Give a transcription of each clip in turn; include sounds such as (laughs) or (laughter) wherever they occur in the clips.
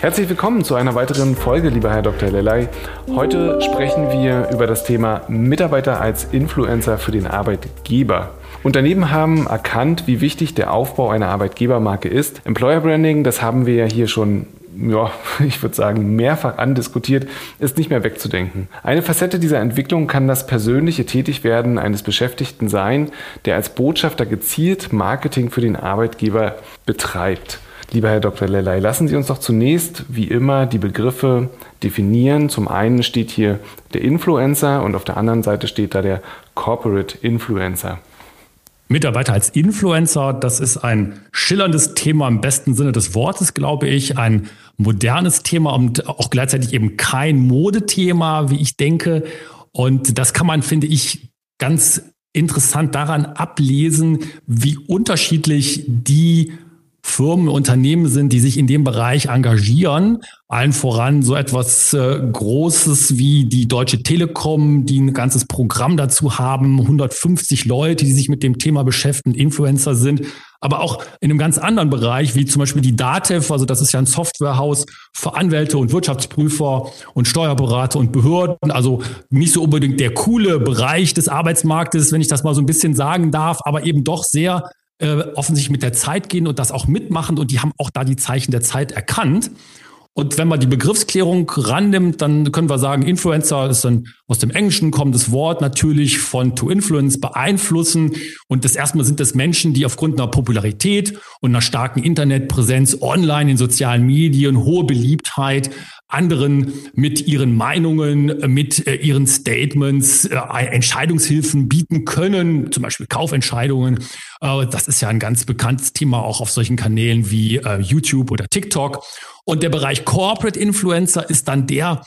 Herzlich willkommen zu einer weiteren Folge, lieber Herr Dr. Lelay. Heute sprechen wir über das Thema Mitarbeiter als Influencer für den Arbeitgeber. Unternehmen haben erkannt, wie wichtig der Aufbau einer Arbeitgebermarke ist. Employer Branding, das haben wir ja hier schon ja, (laughs) ich würde sagen, mehrfach andiskutiert, ist nicht mehr wegzudenken. Eine Facette dieser Entwicklung kann das persönliche Tätigwerden eines Beschäftigten sein, der als Botschafter gezielt Marketing für den Arbeitgeber betreibt. Lieber Herr Dr. Lellay, lassen Sie uns doch zunächst, wie immer, die Begriffe definieren. Zum einen steht hier der Influencer und auf der anderen Seite steht da der Corporate Influencer. Mitarbeiter als Influencer, das ist ein schillerndes Thema im besten Sinne des Wortes, glaube ich, ein modernes Thema und auch gleichzeitig eben kein Modethema, wie ich denke. Und das kann man, finde ich, ganz interessant daran ablesen, wie unterschiedlich die Firmen, Unternehmen sind, die sich in dem Bereich engagieren. Allen voran so etwas äh, Großes wie die Deutsche Telekom, die ein ganzes Programm dazu haben, 150 Leute, die sich mit dem Thema beschäftigen, Influencer sind. Aber auch in einem ganz anderen Bereich, wie zum Beispiel die DATEV, also das ist ja ein Softwarehaus für Anwälte und Wirtschaftsprüfer und Steuerberater und Behörden. Also nicht so unbedingt der coole Bereich des Arbeitsmarktes, wenn ich das mal so ein bisschen sagen darf, aber eben doch sehr äh, offensichtlich mit der Zeit gehen und das auch mitmachen und die haben auch da die Zeichen der Zeit erkannt. Und wenn man die Begriffsklärung rannimmt, dann können wir sagen, Influencer ist ein aus dem Englischen kommendes Wort natürlich von to influence, beeinflussen. Und das erstmal sind das Menschen, die aufgrund einer Popularität und einer starken Internetpräsenz online in sozialen Medien, hohe Beliebtheit, anderen mit ihren Meinungen, mit äh, ihren Statements äh, Entscheidungshilfen bieten können, zum Beispiel Kaufentscheidungen. Äh, das ist ja ein ganz bekanntes Thema auch auf solchen Kanälen wie äh, YouTube oder TikTok. Und der Bereich Corporate Influencer ist dann der,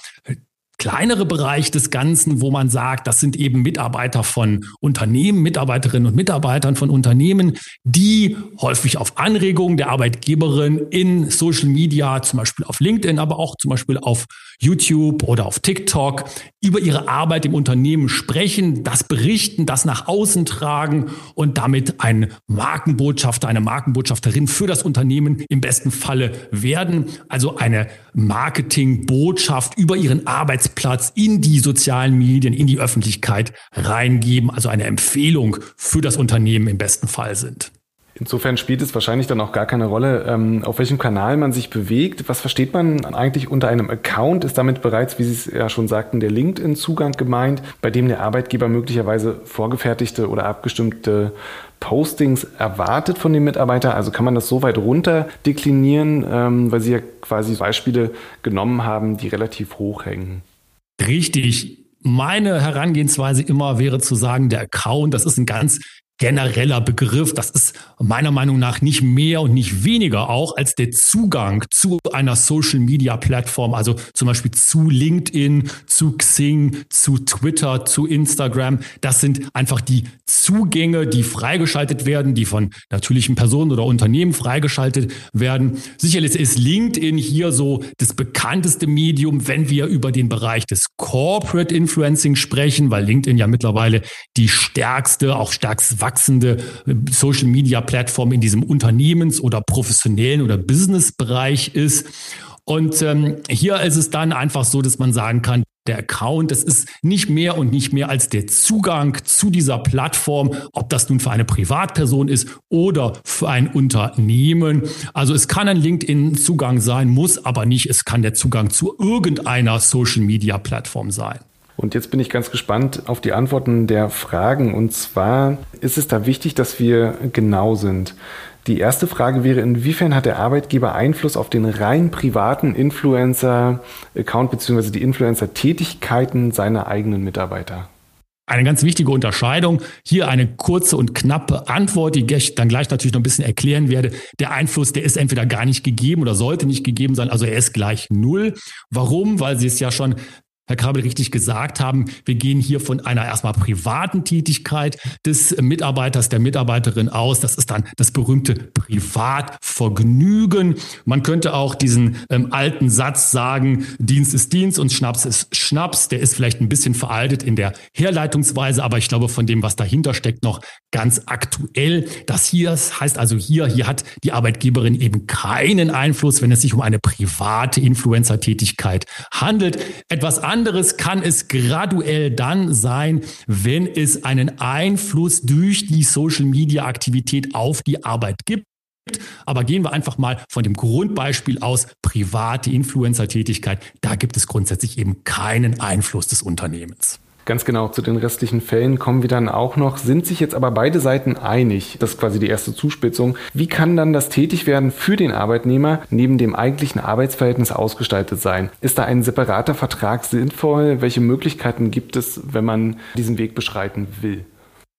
kleinere Bereich des Ganzen, wo man sagt, das sind eben Mitarbeiter von Unternehmen, Mitarbeiterinnen und Mitarbeitern von Unternehmen, die häufig auf Anregung der Arbeitgeberin in Social Media, zum Beispiel auf LinkedIn, aber auch zum Beispiel auf YouTube oder auf TikTok über ihre Arbeit im Unternehmen sprechen, das berichten, das nach außen tragen und damit ein Markenbotschafter, eine Markenbotschafterin für das Unternehmen im besten Falle werden. Also eine Marketingbotschaft über ihren Arbeitsplatz in die sozialen Medien, in die Öffentlichkeit reingeben. Also eine Empfehlung für das Unternehmen im besten Fall sind. Insofern spielt es wahrscheinlich dann auch gar keine Rolle, ähm, auf welchem Kanal man sich bewegt. Was versteht man eigentlich unter einem Account? Ist damit bereits, wie Sie es ja schon sagten, der LinkedIn-Zugang gemeint, bei dem der Arbeitgeber möglicherweise vorgefertigte oder abgestimmte Postings erwartet von dem Mitarbeiter? Also kann man das so weit runter deklinieren, ähm, weil Sie ja quasi Beispiele genommen haben, die relativ hoch hängen? Richtig. Meine Herangehensweise immer wäre zu sagen, der Account, das ist ein ganz genereller Begriff. Das ist meiner Meinung nach nicht mehr und nicht weniger auch als der Zugang zu einer Social Media Plattform, also zum Beispiel zu LinkedIn, zu Xing, zu Twitter, zu Instagram. Das sind einfach die Zugänge, die freigeschaltet werden, die von natürlichen Personen oder Unternehmen freigeschaltet werden. Sicherlich ist LinkedIn hier so das bekannteste Medium, wenn wir über den Bereich des Corporate Influencing sprechen, weil LinkedIn ja mittlerweile die stärkste, auch stärkst wachsende Social-Media-Plattform in diesem Unternehmens- oder professionellen oder Business-Bereich ist. Und ähm, hier ist es dann einfach so, dass man sagen kann, der Account, das ist nicht mehr und nicht mehr als der Zugang zu dieser Plattform, ob das nun für eine Privatperson ist oder für ein Unternehmen. Also es kann ein LinkedIn-Zugang sein, muss aber nicht. Es kann der Zugang zu irgendeiner Social-Media-Plattform sein. Und jetzt bin ich ganz gespannt auf die Antworten der Fragen. Und zwar ist es da wichtig, dass wir genau sind. Die erste Frage wäre, inwiefern hat der Arbeitgeber Einfluss auf den rein privaten Influencer-Account bzw. die Influencer-Tätigkeiten seiner eigenen Mitarbeiter? Eine ganz wichtige Unterscheidung. Hier eine kurze und knappe Antwort, die ich dann gleich natürlich noch ein bisschen erklären werde. Der Einfluss, der ist entweder gar nicht gegeben oder sollte nicht gegeben sein. Also er ist gleich null. Warum? Weil Sie es ja schon Herr Kabel richtig gesagt haben, wir gehen hier von einer erstmal privaten Tätigkeit des Mitarbeiters, der Mitarbeiterin aus. Das ist dann das berühmte Privatvergnügen. Man könnte auch diesen ähm, alten Satz sagen, Dienst ist Dienst und Schnaps ist Schnaps. Der ist vielleicht ein bisschen veraltet in der Herleitungsweise, aber ich glaube von dem, was dahinter steckt, noch ganz aktuell. Das hier das heißt also hier, hier hat die Arbeitgeberin eben keinen Einfluss, wenn es sich um eine private Influencer-Tätigkeit handelt. Etwas anderes kann es graduell dann sein, wenn es einen Einfluss durch die Social-Media-Aktivität auf die Arbeit gibt. Aber gehen wir einfach mal von dem Grundbeispiel aus, private Influencer-Tätigkeit. Da gibt es grundsätzlich eben keinen Einfluss des Unternehmens. Ganz genau, zu den restlichen Fällen kommen wir dann auch noch. Sind sich jetzt aber beide Seiten einig? Das ist quasi die erste Zuspitzung. Wie kann dann das Tätigwerden für den Arbeitnehmer neben dem eigentlichen Arbeitsverhältnis ausgestaltet sein? Ist da ein separater Vertrag sinnvoll? Welche Möglichkeiten gibt es, wenn man diesen Weg beschreiten will?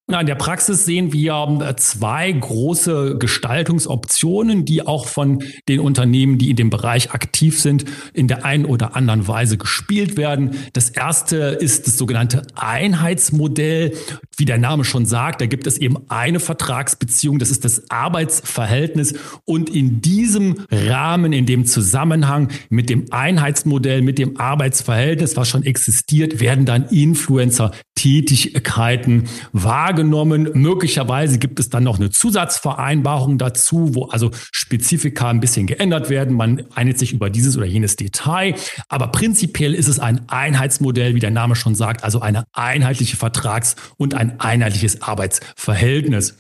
In der Praxis sehen wir äh, zwei große Gestaltungsoptionen, die auch von den Unternehmen, die in dem Bereich aktiv sind, in der einen oder anderen Weise gespielt werden. Das erste ist das sogenannte Einheitsmodell. Wie der Name schon sagt, da gibt es eben eine Vertragsbeziehung, das ist das Arbeitsverhältnis. Und in diesem Rahmen, in dem Zusammenhang mit dem Einheitsmodell, mit dem Arbeitsverhältnis, was schon existiert, werden dann Influencer-Tätigkeiten wahrgenommen wahrgenommen. Möglicherweise gibt es dann noch eine Zusatzvereinbarung dazu, wo also Spezifika ein bisschen geändert werden. Man einigt sich über dieses oder jenes Detail. Aber prinzipiell ist es ein Einheitsmodell, wie der Name schon sagt, also eine einheitliche Vertrags- und ein einheitliches Arbeitsverhältnis.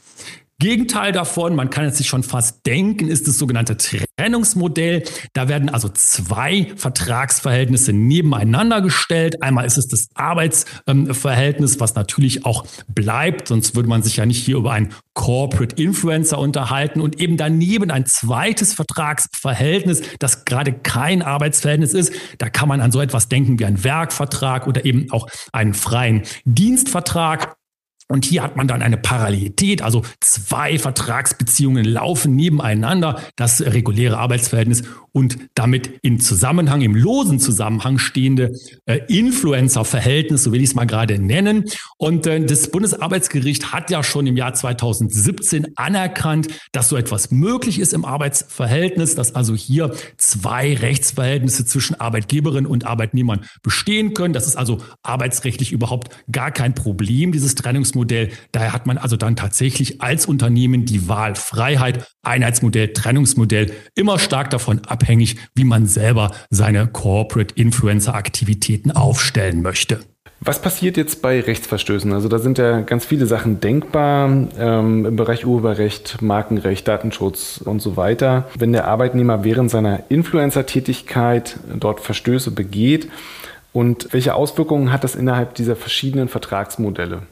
Gegenteil davon, man kann es sich schon fast denken, ist das sogenannte Trennungsmodell. Da werden also zwei Vertragsverhältnisse nebeneinander gestellt. Einmal ist es das Arbeitsverhältnis, was natürlich auch bleibt, sonst würde man sich ja nicht hier über einen Corporate Influencer unterhalten und eben daneben ein zweites Vertragsverhältnis, das gerade kein Arbeitsverhältnis ist. Da kann man an so etwas denken wie einen Werkvertrag oder eben auch einen freien Dienstvertrag. Und hier hat man dann eine Parallelität, also zwei Vertragsbeziehungen laufen nebeneinander, das reguläre Arbeitsverhältnis und damit in Zusammenhang, im losen Zusammenhang stehende äh, Influencer-Verhältnis, so will ich es mal gerade nennen. Und äh, das Bundesarbeitsgericht hat ja schon im Jahr 2017 anerkannt, dass so etwas möglich ist im Arbeitsverhältnis, dass also hier zwei Rechtsverhältnisse zwischen Arbeitgeberin und Arbeitnehmern bestehen können. Das ist also arbeitsrechtlich überhaupt gar kein Problem, dieses Trennungs Trennungsmodell. Daher hat man also dann tatsächlich als Unternehmen die Wahlfreiheit, Einheitsmodell, Trennungsmodell, immer stark davon abhängig, wie man selber seine Corporate Influencer Aktivitäten aufstellen möchte. Was passiert jetzt bei Rechtsverstößen? Also da sind ja ganz viele Sachen denkbar ähm, im Bereich Urheberrecht, Markenrecht, Datenschutz und so weiter. Wenn der Arbeitnehmer während seiner Influencer-Tätigkeit dort Verstöße begeht und welche Auswirkungen hat das innerhalb dieser verschiedenen Vertragsmodelle?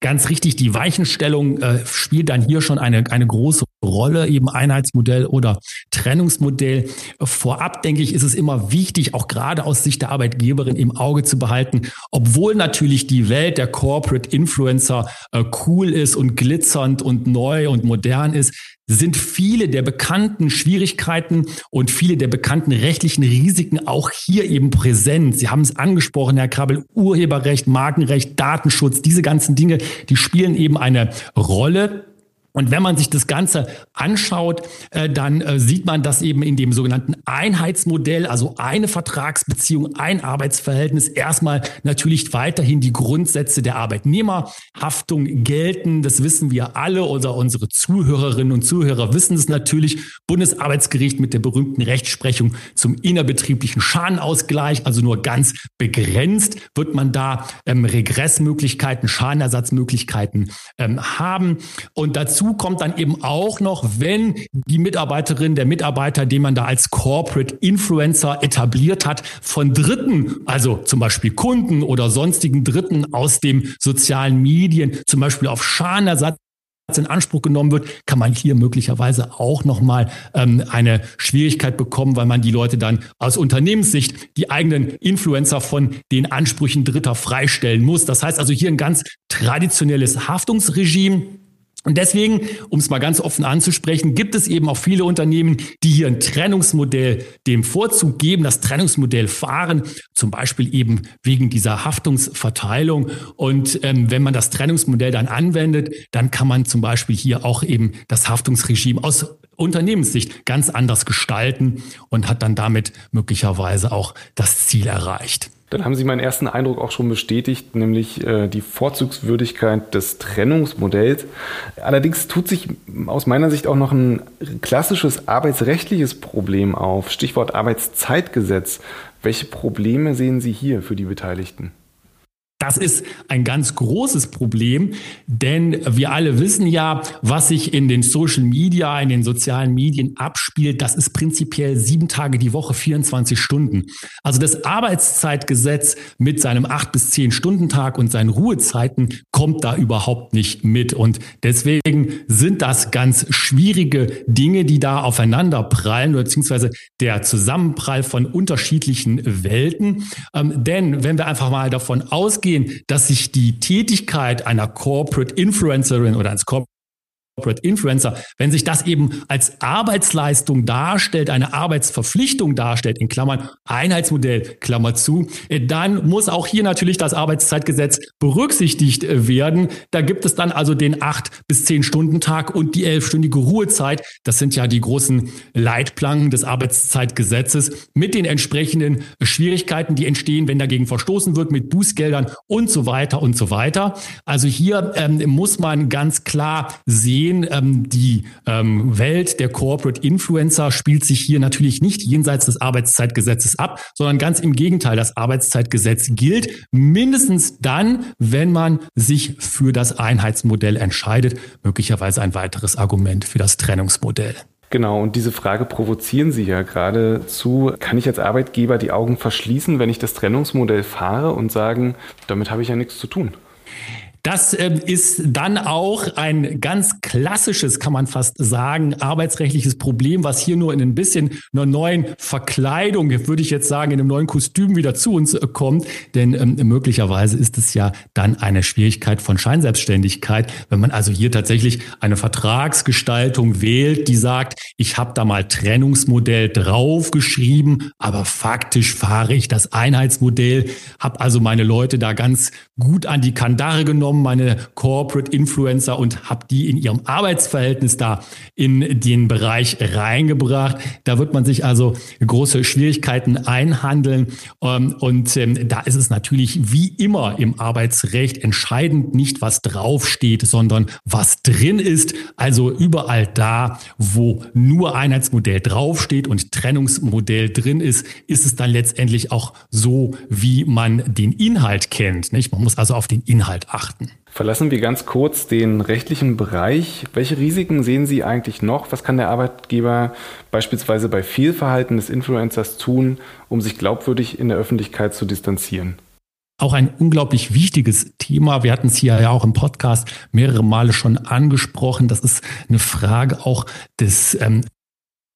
Ganz richtig, die Weichenstellung äh, spielt dann hier schon eine, eine große Rolle, eben Einheitsmodell oder Trennungsmodell. Vorab, denke ich, ist es immer wichtig, auch gerade aus Sicht der Arbeitgeberin im Auge zu behalten, obwohl natürlich die Welt der Corporate Influencer äh, cool ist und glitzernd und neu und modern ist, sind viele der bekannten Schwierigkeiten und viele der bekannten rechtlichen Risiken auch hier eben präsent. Sie haben es angesprochen, Herr Krabbel, Urheberrecht, Markenrecht, Datenschutz, diese ganzen Dinge, die spielen eben eine Rolle. Und wenn man sich das Ganze anschaut, äh, dann äh, sieht man, dass eben in dem sogenannten Einheitsmodell, also eine Vertragsbeziehung, ein Arbeitsverhältnis, erstmal natürlich weiterhin die Grundsätze der Arbeitnehmerhaftung gelten. Das wissen wir alle oder unsere Zuhörerinnen und Zuhörer wissen es natürlich. Bundesarbeitsgericht mit der berühmten Rechtsprechung zum innerbetrieblichen Schadenausgleich, also nur ganz begrenzt wird man da ähm, Regressmöglichkeiten, Schadenersatzmöglichkeiten ähm, haben. Und dazu Dazu kommt dann eben auch noch, wenn die Mitarbeiterin, der Mitarbeiter, den man da als Corporate Influencer etabliert hat, von Dritten, also zum Beispiel Kunden oder sonstigen Dritten aus dem sozialen Medien, zum Beispiel auf Schadenersatz in Anspruch genommen wird, kann man hier möglicherweise auch nochmal ähm, eine Schwierigkeit bekommen, weil man die Leute dann aus Unternehmenssicht die eigenen Influencer von den Ansprüchen Dritter freistellen muss. Das heißt also hier ein ganz traditionelles Haftungsregime. Und deswegen, um es mal ganz offen anzusprechen, gibt es eben auch viele Unternehmen, die hier ein Trennungsmodell dem Vorzug geben, das Trennungsmodell fahren, zum Beispiel eben wegen dieser Haftungsverteilung. Und ähm, wenn man das Trennungsmodell dann anwendet, dann kann man zum Beispiel hier auch eben das Haftungsregime aus Unternehmenssicht ganz anders gestalten und hat dann damit möglicherweise auch das Ziel erreicht. Dann haben Sie meinen ersten Eindruck auch schon bestätigt, nämlich äh, die Vorzugswürdigkeit des Trennungsmodells. Allerdings tut sich aus meiner Sicht auch noch ein klassisches arbeitsrechtliches Problem auf. Stichwort Arbeitszeitgesetz. Welche Probleme sehen Sie hier für die Beteiligten? Das ist ein ganz großes Problem, denn wir alle wissen ja, was sich in den Social Media, in den sozialen Medien abspielt. Das ist prinzipiell sieben Tage die Woche, 24 Stunden. Also das Arbeitszeitgesetz mit seinem acht bis zehn Stunden Tag und seinen Ruhezeiten kommt da überhaupt nicht mit. Und deswegen sind das ganz schwierige Dinge, die da aufeinander prallen, beziehungsweise der Zusammenprall von unterschiedlichen Welten. Ähm, denn wenn wir einfach mal davon ausgehen, sehen, dass sich die Tätigkeit einer Corporate Influencerin oder eines Corporate Corporate Influencer, wenn sich das eben als Arbeitsleistung darstellt, eine Arbeitsverpflichtung darstellt, in Klammern Einheitsmodell, Klammer zu, äh, dann muss auch hier natürlich das Arbeitszeitgesetz berücksichtigt äh, werden. Da gibt es dann also den acht bis zehn Stunden Tag und die elfstündige Ruhezeit. Das sind ja die großen Leitplanken des Arbeitszeitgesetzes mit den entsprechenden Schwierigkeiten, die entstehen, wenn dagegen verstoßen wird, mit Bußgeldern und so weiter und so weiter. Also hier ähm, muss man ganz klar sehen, sehen, ähm, die ähm, Welt der Corporate Influencer spielt sich hier natürlich nicht jenseits des Arbeitszeitgesetzes ab, sondern ganz im Gegenteil. Das Arbeitszeitgesetz gilt mindestens dann, wenn man sich für das Einheitsmodell entscheidet. Möglicherweise ein weiteres Argument für das Trennungsmodell. Genau, und diese Frage provozieren Sie ja geradezu. Kann ich als Arbeitgeber die Augen verschließen, wenn ich das Trennungsmodell fahre und sagen, damit habe ich ja nichts zu tun? Das äh, ist dann auch ein ganz klassisches, kann man fast sagen, arbeitsrechtliches Problem, was hier nur in ein bisschen einer neuen Verkleidung, würde ich jetzt sagen, in einem neuen Kostüm wieder zu uns äh, kommt. Denn ähm, möglicherweise ist es ja dann eine Schwierigkeit von Scheinselbstständigkeit, wenn man also hier tatsächlich eine Vertragsgestaltung wählt, die sagt, ich habe da mal Trennungsmodell draufgeschrieben, aber faktisch fahre ich das Einheitsmodell, habe also meine Leute da ganz gut an die Kandare genommen genommen, meine Corporate Influencer und habe die in ihrem Arbeitsverhältnis da in den Bereich reingebracht. Da wird man sich also große Schwierigkeiten einhandeln. Ähm, und ähm, da ist es natürlich wie immer im Arbeitsrecht entscheidend nicht, was draufsteht, sondern was drin ist. Also überall da, wo nur Einheitsmodell draufsteht und Trennungsmodell drin ist, ist es dann letztendlich auch so, wie man den Inhalt kennt. Man muss also auf den Inhalt achten. Verlassen wir ganz kurz den rechtlichen Bereich. Welche Risiken sehen Sie eigentlich noch? Was kann der Arbeitgeber beispielsweise bei Fehlverhalten des Influencers tun, um sich glaubwürdig in der Öffentlichkeit zu distanzieren? Auch ein unglaublich wichtiges Thema. Wir hatten es hier ja auch im Podcast mehrere Male schon angesprochen. Das ist eine Frage auch des ähm,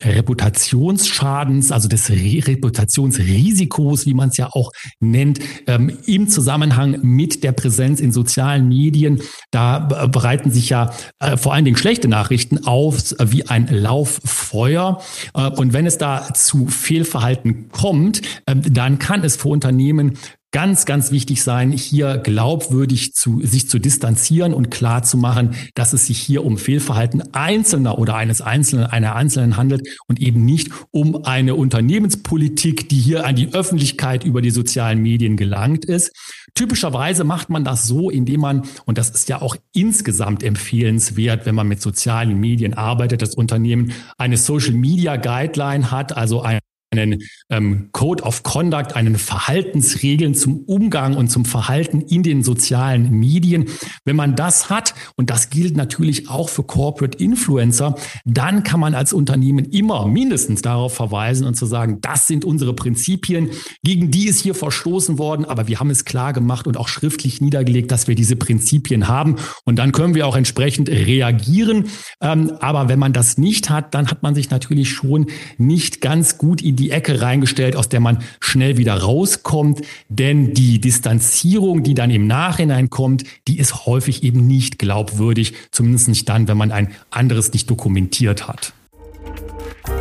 Reputationsschadens, also des Re Reputationsrisikos, wie man es ja auch nennt, ähm, im Zusammenhang mit der Präsenz in sozialen Medien. Da bereiten sich ja äh, vor allen Dingen schlechte Nachrichten auf wie ein Lauffeuer. Äh, und wenn es da zu Fehlverhalten kommt, äh, dann kann es für Unternehmen ganz, ganz wichtig sein, hier glaubwürdig zu, sich zu distanzieren und klar zu machen, dass es sich hier um Fehlverhalten Einzelner oder eines Einzelnen, einer Einzelnen handelt und eben nicht um eine Unternehmenspolitik, die hier an die Öffentlichkeit über die sozialen Medien gelangt ist. Typischerweise macht man das so, indem man, und das ist ja auch insgesamt empfehlenswert, wenn man mit sozialen Medien arbeitet, das Unternehmen eine Social Media Guideline hat, also ein einen ähm, Code of Conduct, einen Verhaltensregeln zum Umgang und zum Verhalten in den sozialen Medien. Wenn man das hat, und das gilt natürlich auch für Corporate Influencer, dann kann man als Unternehmen immer mindestens darauf verweisen und zu sagen, das sind unsere Prinzipien, gegen die ist hier verstoßen worden, aber wir haben es klar gemacht und auch schriftlich niedergelegt, dass wir diese Prinzipien haben. Und dann können wir auch entsprechend reagieren. Ähm, aber wenn man das nicht hat, dann hat man sich natürlich schon nicht ganz gut in die Ecke reingestellt, aus der man schnell wieder rauskommt. Denn die Distanzierung, die dann im Nachhinein kommt, die ist häufig eben nicht glaubwürdig, zumindest nicht dann, wenn man ein anderes nicht dokumentiert hat.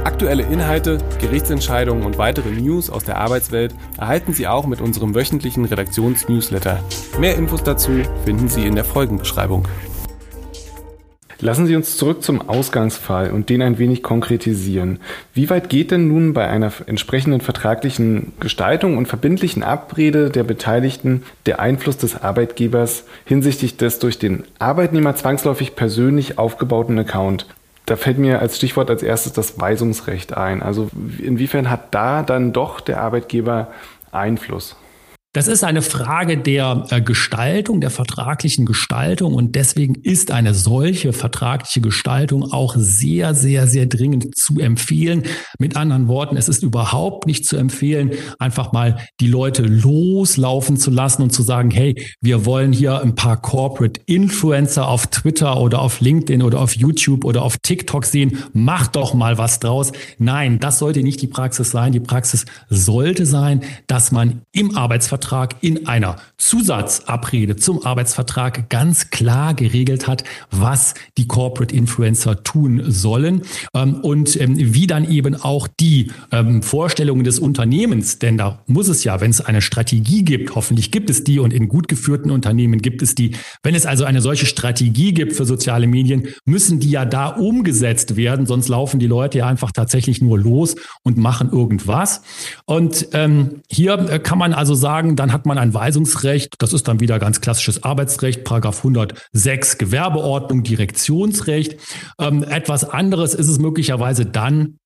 Aktuelle Inhalte, Gerichtsentscheidungen und weitere News aus der Arbeitswelt erhalten Sie auch mit unserem wöchentlichen Redaktionsnewsletter. Mehr Infos dazu finden Sie in der Folgenbeschreibung. Lassen Sie uns zurück zum Ausgangsfall und den ein wenig konkretisieren. Wie weit geht denn nun bei einer entsprechenden vertraglichen Gestaltung und verbindlichen Abrede der Beteiligten der Einfluss des Arbeitgebers hinsichtlich des durch den Arbeitnehmer zwangsläufig persönlich aufgebauten Account? Da fällt mir als Stichwort als erstes das Weisungsrecht ein. Also inwiefern hat da dann doch der Arbeitgeber Einfluss? Das ist eine Frage der äh, Gestaltung, der vertraglichen Gestaltung und deswegen ist eine solche vertragliche Gestaltung auch sehr, sehr, sehr dringend zu empfehlen. Mit anderen Worten, es ist überhaupt nicht zu empfehlen, einfach mal die Leute loslaufen zu lassen und zu sagen, hey, wir wollen hier ein paar Corporate Influencer auf Twitter oder auf LinkedIn oder auf YouTube oder auf TikTok sehen, mach doch mal was draus. Nein, das sollte nicht die Praxis sein. Die Praxis sollte sein, dass man im Arbeitsvertrag Arbeitsvertrag in einer Zusatzabrede zum Arbeitsvertrag ganz klar geregelt hat, was die Corporate Influencer tun sollen ähm, und ähm, wie dann eben auch die ähm, Vorstellungen des Unternehmens, denn da muss es ja, wenn es eine Strategie gibt, hoffentlich gibt es die und in gut geführten Unternehmen gibt es die, wenn es also eine solche Strategie gibt für soziale Medien, müssen die ja da umgesetzt werden, sonst laufen die Leute ja einfach tatsächlich nur los und machen irgendwas. Und ähm, hier äh, kann man also sagen, dann hat man ein Weisungsrecht. Das ist dann wieder ganz klassisches Arbeitsrecht, Paragraph 106 Gewerbeordnung, Direktionsrecht. Ähm, etwas anderes ist es möglicherweise dann,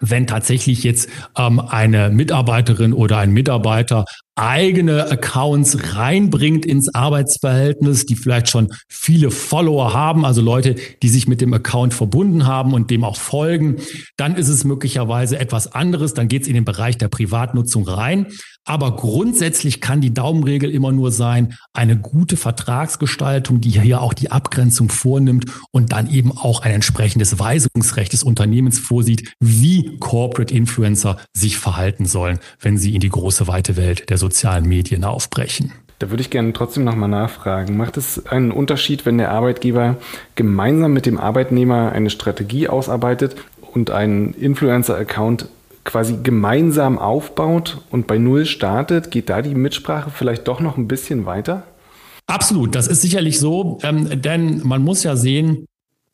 wenn tatsächlich jetzt ähm, eine Mitarbeiterin oder ein Mitarbeiter eigene Accounts reinbringt ins Arbeitsverhältnis, die vielleicht schon viele Follower haben, also Leute, die sich mit dem Account verbunden haben und dem auch folgen, dann ist es möglicherweise etwas anderes, dann geht es in den Bereich der Privatnutzung rein. Aber grundsätzlich kann die Daumenregel immer nur sein, eine gute Vertragsgestaltung, die hier auch die Abgrenzung vornimmt und dann eben auch ein entsprechendes Weisungsrecht des Unternehmens vorsieht, wie Corporate Influencer sich verhalten sollen, wenn sie in die große weite Welt der sozialen Medien aufbrechen. Da würde ich gerne trotzdem nochmal nachfragen. Macht es einen Unterschied, wenn der Arbeitgeber gemeinsam mit dem Arbeitnehmer eine Strategie ausarbeitet und einen Influencer-Account quasi gemeinsam aufbaut und bei Null startet? Geht da die Mitsprache vielleicht doch noch ein bisschen weiter? Absolut, das ist sicherlich so, ähm, denn man muss ja sehen,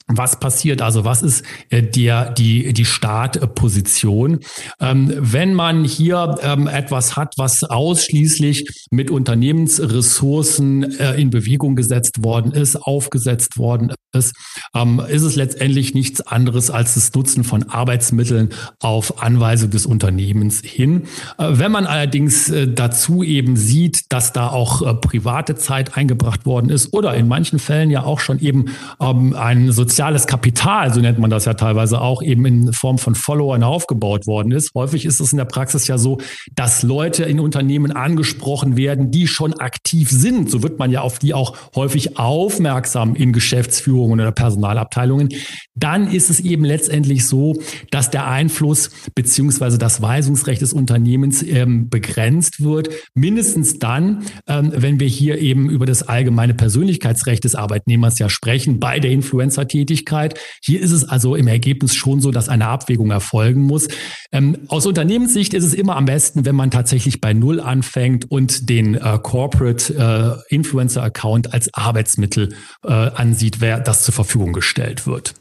was passiert? Also was ist äh, der, die, die Startposition? Ähm, wenn man hier ähm, etwas hat, was ausschließlich mit Unternehmensressourcen äh, in Bewegung gesetzt worden ist, aufgesetzt worden ist, ähm, ist es letztendlich nichts anderes als das Nutzen von Arbeitsmitteln auf Anweisung des Unternehmens hin. Äh, wenn man allerdings äh, dazu eben sieht, dass da auch äh, private Zeit eingebracht worden ist oder in manchen Fällen ja auch schon eben ähm, ein soziales soziales Kapital, so nennt man das ja teilweise auch, eben in Form von Followern aufgebaut worden ist. Häufig ist es in der Praxis ja so, dass Leute in Unternehmen angesprochen werden, die schon aktiv sind. So wird man ja auf die auch häufig aufmerksam in Geschäftsführungen oder Personalabteilungen. Dann ist es eben letztendlich so, dass der Einfluss beziehungsweise das Weisungsrecht des Unternehmens ähm, begrenzt wird. Mindestens dann, ähm, wenn wir hier eben über das allgemeine Persönlichkeitsrecht des Arbeitnehmers ja sprechen, bei der Influencer-Tätigkeit Tätigkeit. Hier ist es also im Ergebnis schon so, dass eine Abwägung erfolgen muss. Ähm, aus Unternehmenssicht ist es immer am besten, wenn man tatsächlich bei Null anfängt und den äh, Corporate äh, Influencer Account als Arbeitsmittel äh, ansieht, wer das zur Verfügung gestellt wird.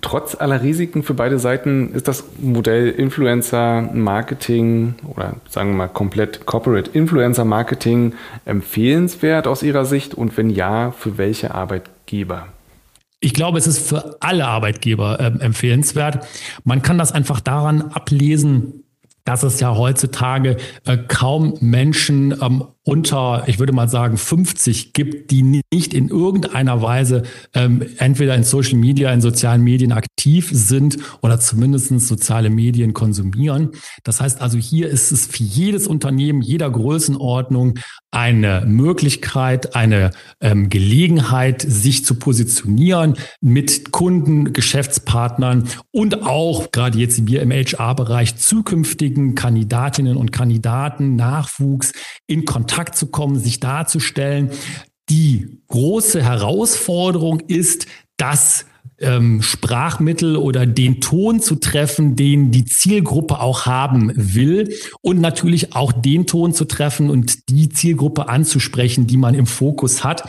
Trotz aller Risiken für beide Seiten ist das Modell Influencer Marketing oder sagen wir mal komplett Corporate Influencer Marketing empfehlenswert aus Ihrer Sicht und wenn ja, für welche Arbeitgeber? Ich glaube, es ist für alle Arbeitgeber äh, empfehlenswert. Man kann das einfach daran ablesen, dass es ja heutzutage äh, kaum Menschen ähm, unter, ich würde mal sagen, 50 gibt, die nicht in irgendeiner Weise ähm, entweder in Social Media, in sozialen Medien aktiv sind oder zumindest soziale Medien konsumieren. Das heißt also, hier ist es für jedes Unternehmen, jeder Größenordnung eine Möglichkeit, eine ähm, Gelegenheit, sich zu positionieren mit Kunden, Geschäftspartnern und auch gerade jetzt wir im HR-Bereich zukünftigen Kandidatinnen und Kandidaten, Nachwuchs in Kontakt Kontakt zu kommen, sich darzustellen. Die große Herausforderung ist, dass ähm, Sprachmittel oder den Ton zu treffen, den die Zielgruppe auch haben will und natürlich auch den Ton zu treffen und die Zielgruppe anzusprechen, die man im Fokus hat.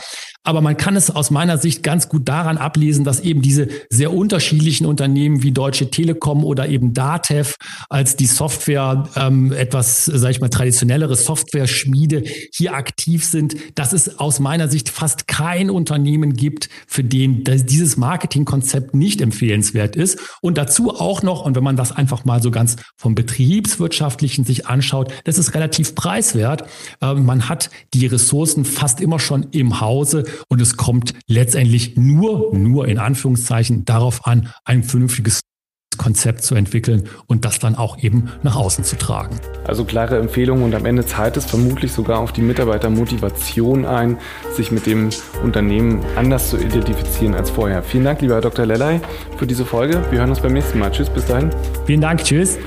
Aber man kann es aus meiner Sicht ganz gut daran ablesen, dass eben diese sehr unterschiedlichen Unternehmen wie Deutsche Telekom oder eben Datev als die Software ähm, etwas, sage ich mal, traditionellere Software-Schmiede hier aktiv sind, dass es aus meiner Sicht fast kein Unternehmen gibt, für den dieses Marketingkonzept nicht empfehlenswert ist. Und dazu auch noch, und wenn man das einfach mal so ganz vom betriebswirtschaftlichen sich anschaut, das ist relativ preiswert. Ähm, man hat die Ressourcen fast immer schon im Hause und es kommt letztendlich nur, nur in Anführungszeichen darauf an, ein vernünftiges Konzept zu entwickeln und das dann auch eben nach außen zu tragen. Also klare Empfehlungen und am Ende zahlt es vermutlich sogar auf die Mitarbeitermotivation ein, sich mit dem Unternehmen anders zu identifizieren als vorher. Vielen Dank, lieber Herr Dr. Lellay, für diese Folge. Wir hören uns beim nächsten Mal. Tschüss, bis dahin. Vielen Dank, tschüss.